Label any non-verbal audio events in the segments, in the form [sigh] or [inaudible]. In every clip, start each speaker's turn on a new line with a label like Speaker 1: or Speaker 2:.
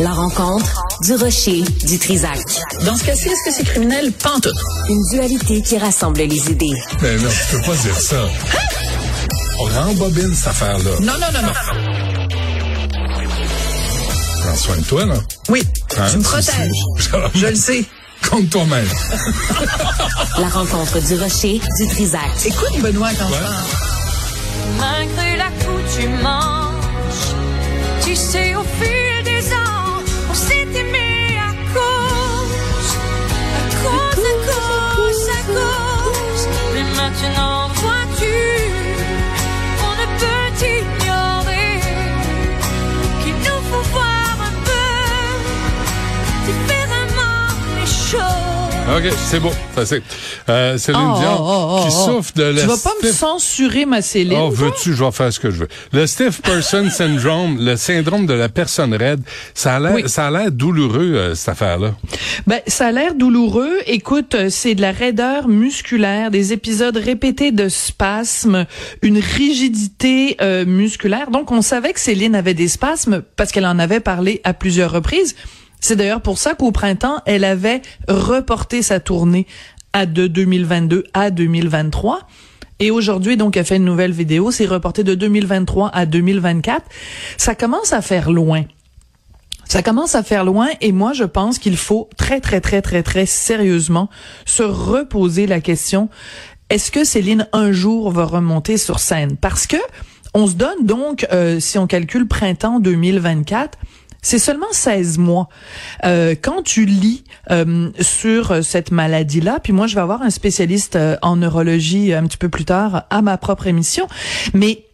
Speaker 1: La rencontre du rocher du Trisac.
Speaker 2: Dans ce cas-ci, est-ce que c'est criminel? Pantoute.
Speaker 1: Une dualité qui rassemble les idées.
Speaker 3: Mais non, tu peux pas dire ça. On rembobine cette affaire-là.
Speaker 2: Non, non, non, non.
Speaker 3: Prends soin de toi, là.
Speaker 2: Oui,
Speaker 3: Hein?
Speaker 2: tu me protèges. Je le sais.
Speaker 3: Compte toi-même.
Speaker 1: La rencontre du rocher du Trisac.
Speaker 2: Écoute, Benoît, quand je parle.
Speaker 4: Malgré l'accoutumance, tu sais, au fil
Speaker 3: OK, c'est beau. C'est, euh, Céline
Speaker 5: Oh,
Speaker 3: Dion
Speaker 5: oh, oh,
Speaker 3: qui
Speaker 5: oh.
Speaker 3: souffre de la
Speaker 5: Tu vas pas me censurer ma Céline.
Speaker 3: Oh, veux-tu, je vais faire ce que je veux. Le stiff person [laughs] syndrome, le syndrome de la personne raide, ça a l'air,
Speaker 5: Oui.
Speaker 3: ça a l'air douloureux, euh, cette affaire-là.
Speaker 5: Ben, ça a l'air douloureux. Écoute, euh, c'est de la raideur musculaire, des épisodes répétés de spasmes, une rigidité euh, musculaire. Donc, on savait que Céline avait des spasmes parce qu'elle en avait parlé à plusieurs reprises. C'est d'ailleurs pour ça qu'au printemps, elle avait reporté sa tournée à de 2022 à 2023. Et aujourd'hui, donc, elle fait une nouvelle vidéo. C'est reporté de 2023 à 2024. Ça commence à faire loin. Ça commence à faire loin et moi je pense qu'il faut très très très très très sérieusement se reposer la question est-ce que Céline un jour va remonter sur scène? Parce que on se donne donc euh, si on calcule printemps 2024 c'est seulement 16 mois. Euh, quand tu lis euh, sur cette maladie-là, puis moi je vais avoir un spécialiste euh, en neurologie euh, un petit peu plus tard à ma propre émission, mais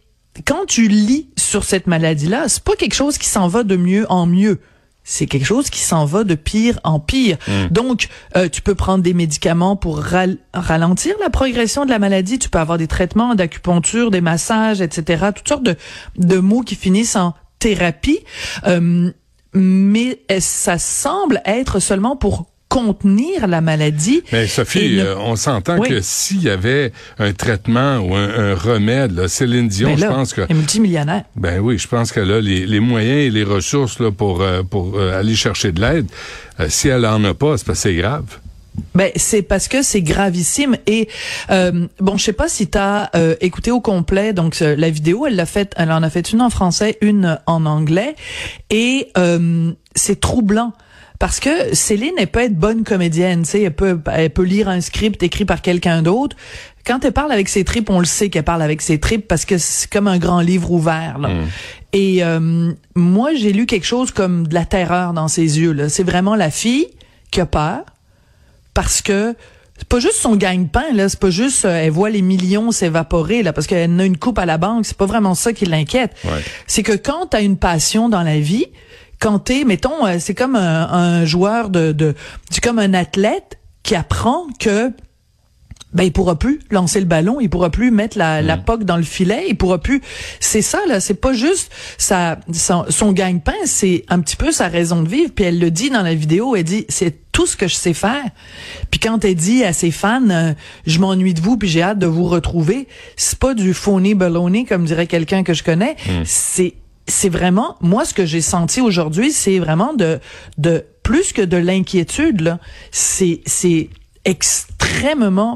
Speaker 5: quand tu lis sur cette maladie-là, c'est pas quelque chose qui s'en va de mieux en mieux. C'est quelque chose qui s'en va de pire en pire. Donc, euh, tu peux prendre des médicaments pour ral- ralentir la progression de la maladie. Tu peux avoir des traitements d'acupuncture, des massages, etc. Toutes sortes de, de mots qui finissent en thérapie. Euh, mais ça semble être seulement pour contenir la maladie?
Speaker 3: Mais Sophie,
Speaker 5: ne-
Speaker 3: euh, on s'entend
Speaker 5: Oui.
Speaker 3: que s'il y avait un traitement ou un, un remède, là, Céline Dion,
Speaker 5: Ben
Speaker 3: je pense que
Speaker 5: elle est multimillionnaire.
Speaker 3: Ben oui, je pense qu'elle a les, les moyens et les ressources là, pour, euh, pour euh, aller chercher de l'aide. Si elle en a pas, c'est parce que c'est grave.
Speaker 5: Ben c'est parce que c'est gravissime et euh, bon je sais pas si tu as écouté au complet donc euh, la vidéo elle l'a fait elle en a fait une en français une en anglais et euh, c'est troublant parce que Céline elle peut être bonne comédienne tu sais elle peut elle peut lire un script écrit par quelqu'un d'autre. Quand elle parle avec ses tripes on le sait qu'elle parle avec ses tripes parce que c'est comme un grand livre ouvert là. et euh, moi j'ai lu quelque chose comme de la terreur dans ses yeux là. C'est vraiment la fille qui a peur parce que c'est pas juste son gagne-pain là, c'est pas juste euh, elle voit les millions s'évaporer là parce qu'elle a une coupe à la banque, c'est pas vraiment ça qui l'inquiète.
Speaker 3: Ouais.
Speaker 5: C'est que quand tu as une passion dans la vie, quand t'es mettons euh, c'est comme un, un joueur de de c'est comme un athlète qui apprend que ben il pourra plus lancer le ballon, il pourra plus mettre la, la poque dans le filet, il pourra plus. C'est ça là, c'est pas juste sa son, son gagne-pain, c'est un petit peu sa raison de vivre. Puis elle le dit dans la vidéo, elle dit c'est tout ce que je sais faire. Puis quand elle dit à ses fans, euh, je m'ennuie de vous puis j'ai hâte de vous retrouver, c'est pas du phony baloney comme dirait quelqu'un que je connais. C'est c'est vraiment moi ce que j'ai senti aujourd'hui, c'est vraiment de de plus que de l'inquiétude là. C'est c'est extrêmement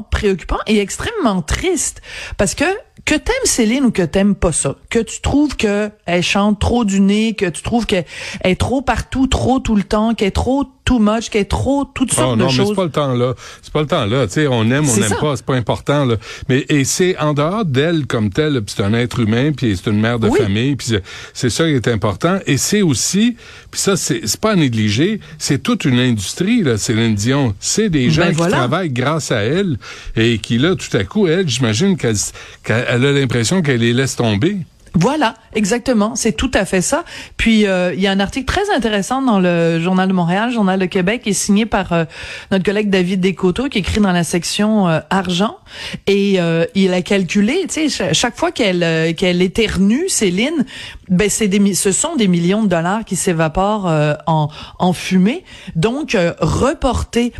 Speaker 5: préoccupant et extrêmement triste parce que que t'aimes Céline ou que t'aimes pas ça, que tu trouves que elle chante trop du nez, que tu trouves qu'elle est trop partout, trop tout le temps, qu'elle est trop too much, qu'elle est trop toutes sortes
Speaker 3: Oh
Speaker 5: de
Speaker 3: non, mais
Speaker 5: choses.
Speaker 3: c'est pas le temps là. C'est pas le temps là. Tu sais, on aime, on n'aime pas, c'est pas important là. Mais et c'est en dehors d'elle comme telle, c'est un être humain, puis c'est une mère de
Speaker 5: Oui.
Speaker 3: famille, puis c'est- ça qui est important. Et c'est aussi, puis ça c'est pas à négliger, c'est toute une industrie là. Céline Dion, c'est des gens
Speaker 5: Ben
Speaker 3: qui
Speaker 5: voilà.
Speaker 3: travaillent grâce à elle et qui là tout à coup, elle, j'imagine qu'elle qu'elle elle a l'impression qu'elle les laisse tomber.
Speaker 5: Voilà, exactement, c'est tout à fait ça. Puis euh, il y a un article très intéressant dans le Journal de Montréal, Journal de Québec, qui est signé par euh, notre collègue David Descoteaux, qui écrit dans la section euh, argent, et il a calculé, tu sais, chaque fois qu'elle qu'elle éternue, Céline, ben c'est des, ce sont des millions de dollars qui s'évaporent en en fumée. Donc reporter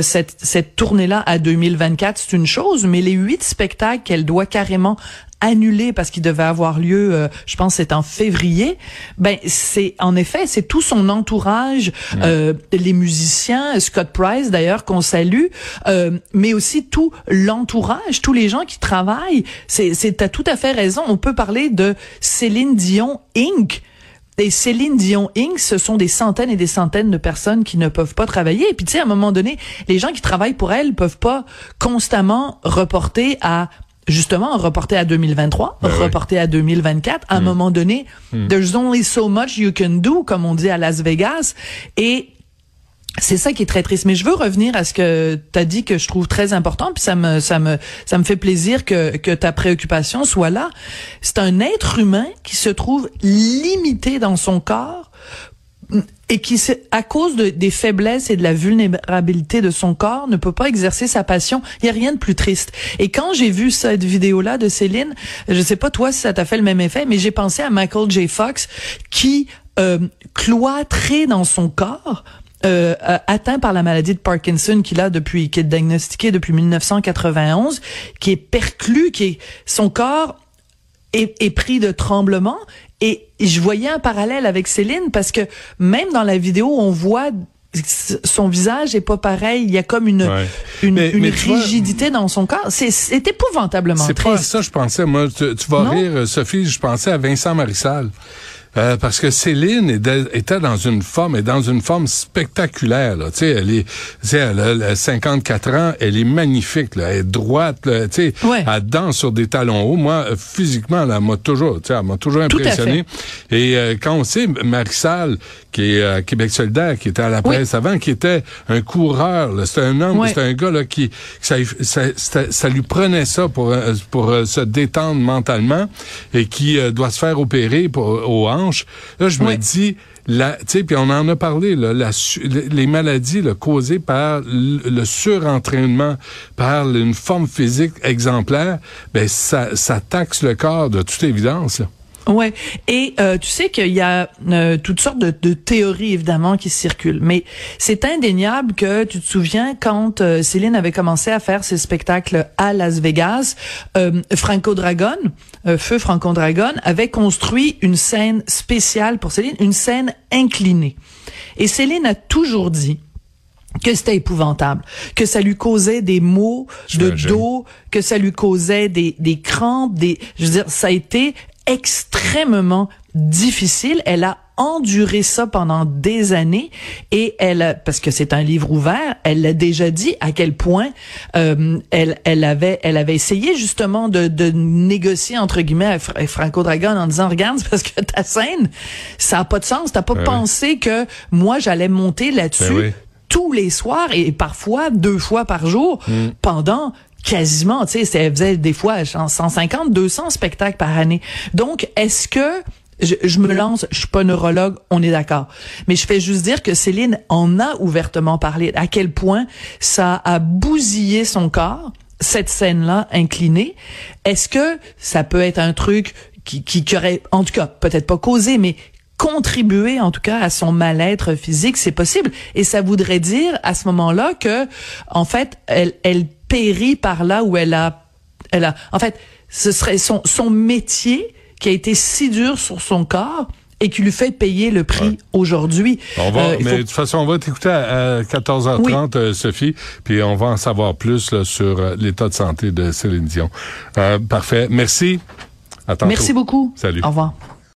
Speaker 5: cette, cette tournée-là à 2024, c'est une chose, mais les huit spectacles qu'elle doit carrément annulé parce qu'il devait avoir lieu, euh, je pense c'est en février, ben c'est en effet c'est tout son entourage, euh, les musiciens, Scott Price d'ailleurs qu'on salue, euh, mais aussi tout l'entourage, tous les gens qui travaillent. C'est c'est t'as tout à fait raison. On peut parler de Céline Dion Inc. Et Céline Dion Inc., ce sont des centaines et des centaines de personnes qui ne peuvent pas travailler. Et puis, tu sais, à un moment donné, les gens qui travaillent pour elle peuvent pas constamment reporter à justement reporté à 2023,
Speaker 3: Ben
Speaker 5: reporté à 2024. À un moment donné, there's only so much you can do, comme on dit à Las Vegas. Et c'est ça qui est très triste. Mais je veux revenir à ce que tu as dit que je trouve très important, puis ça me ça me ça me fait plaisir que que ta préoccupation soit là. C'est un être humain qui se trouve limité dans son corps et qui, à cause de, des faiblesses et de la vulnérabilité de son corps, ne peut pas exercer sa passion. Il y a rien de plus triste. Et quand j'ai vu cette vidéo-là de Céline, je sais pas toi si ça t'a fait le même effet, mais j'ai pensé à Michael J. Fox qui euh, cloîtré dans son corps euh, atteint par la maladie de Parkinson qu'il a depuis, qui est diagnostiqué depuis 1991, qui est perclus, qui est son corps est, est pris de tremblements et je voyais un parallèle avec Céline parce que même dans la vidéo, on voit son visage est pas pareil. Il y a comme une
Speaker 3: Ouais.
Speaker 5: une,
Speaker 3: Mais-
Speaker 5: une
Speaker 3: mais tu vois-
Speaker 5: rigidité dans son corps. C'est c'est épouvantablement
Speaker 3: C'est pas à ça je pensais. Moi, tu, tu vas
Speaker 5: Non?
Speaker 3: rire, Sophie, je pensais à Vincent Marissal. Euh, parce que Céline était, dans une forme, est dans une forme spectaculaire. Là. Tu sais, elle est, elle a, elle a 54 ans, elle est magnifique. Là. Elle est droite. Là, tu sais,
Speaker 5: Ouais.
Speaker 3: elle danse sur des talons hauts. Moi, euh, physiquement, là, elle m'a toujours, tu sais, elle m'a toujours impressionné. Et euh, quand on sait Marissal, qui est à Québec solidaire, qui était à la
Speaker 5: Oui.
Speaker 3: presse avant, qui était un coureur, c'était un homme,
Speaker 5: Ouais.
Speaker 3: c'était un gars là qui, ça, ça, ça, ça lui prenait ça pour euh, pour euh, se détendre mentalement et qui euh, doit se faire opérer pour, aux Là, je me dis, la, tu sais, puis on en a parlé, là, la, les maladies là, causées par le, le surentraînement, par une forme physique exemplaire, ben ça, ça taxe le corps de toute évidence. là.
Speaker 5: Ouais. Et euh, tu sais qu'il y a euh, toutes sortes de, de théories évidemment qui circulent, mais c'est indéniable que tu te souviens quand euh, Céline avait commencé à faire ses spectacles à Las Vegas, euh, Franco Dragon, euh, Feu Franco Dragon, avait construit une scène spéciale pour Céline, une scène inclinée. Et Céline a toujours dit que c'était épouvantable, que ça lui causait des maux de dos, que ça lui causait des, des crampes, des, je veux dire, ça a été extrêmement difficile. Elle a enduré ça pendant des années et elle, parce que c'est un livre ouvert, elle l'a déjà dit à quel point euh, elle, elle avait, elle avait essayé justement de, de négocier entre guillemets avec Franco Dragon en disant regarde c'est parce que ta scène ça a pas de sens, t'as pas
Speaker 3: Ben oui.
Speaker 5: pensé que moi j'allais monter là-dessus
Speaker 3: Ben oui.
Speaker 5: tous les soirs et parfois deux fois par jour
Speaker 3: Mm.
Speaker 5: pendant quasiment, tu sais, ça faisait des fois genre 150, 200 spectacles par année. Donc, est-ce que je, je me lance, je suis pas neurologue, on est d'accord. Mais je fais juste dire que Céline en a ouvertement parlé, à quel point ça a bousillé son corps, cette scène-là inclinée. Est-ce que ça peut être un truc qui, qui, qui aurait, en tout cas, peut-être pas causé, mais contribuer en tout cas à son mal-être physique, c'est possible. Et ça voudrait dire à ce moment-là que, en fait, elle, elle périt par là où elle a, elle a, en fait, ce serait son, son métier qui a été si dur sur son corps et qui lui fait payer le prix aujourd'hui.
Speaker 3: On va,
Speaker 5: Euh,
Speaker 3: mais
Speaker 5: faut-
Speaker 3: de toute façon, on va t'écouter à, à 14h30, euh, Sophie, puis on va en savoir plus là, sur euh, l'état de santé de Céline Dion. Euh, parfait. Merci. À.
Speaker 5: Merci beaucoup.
Speaker 3: Salut.
Speaker 5: Au revoir.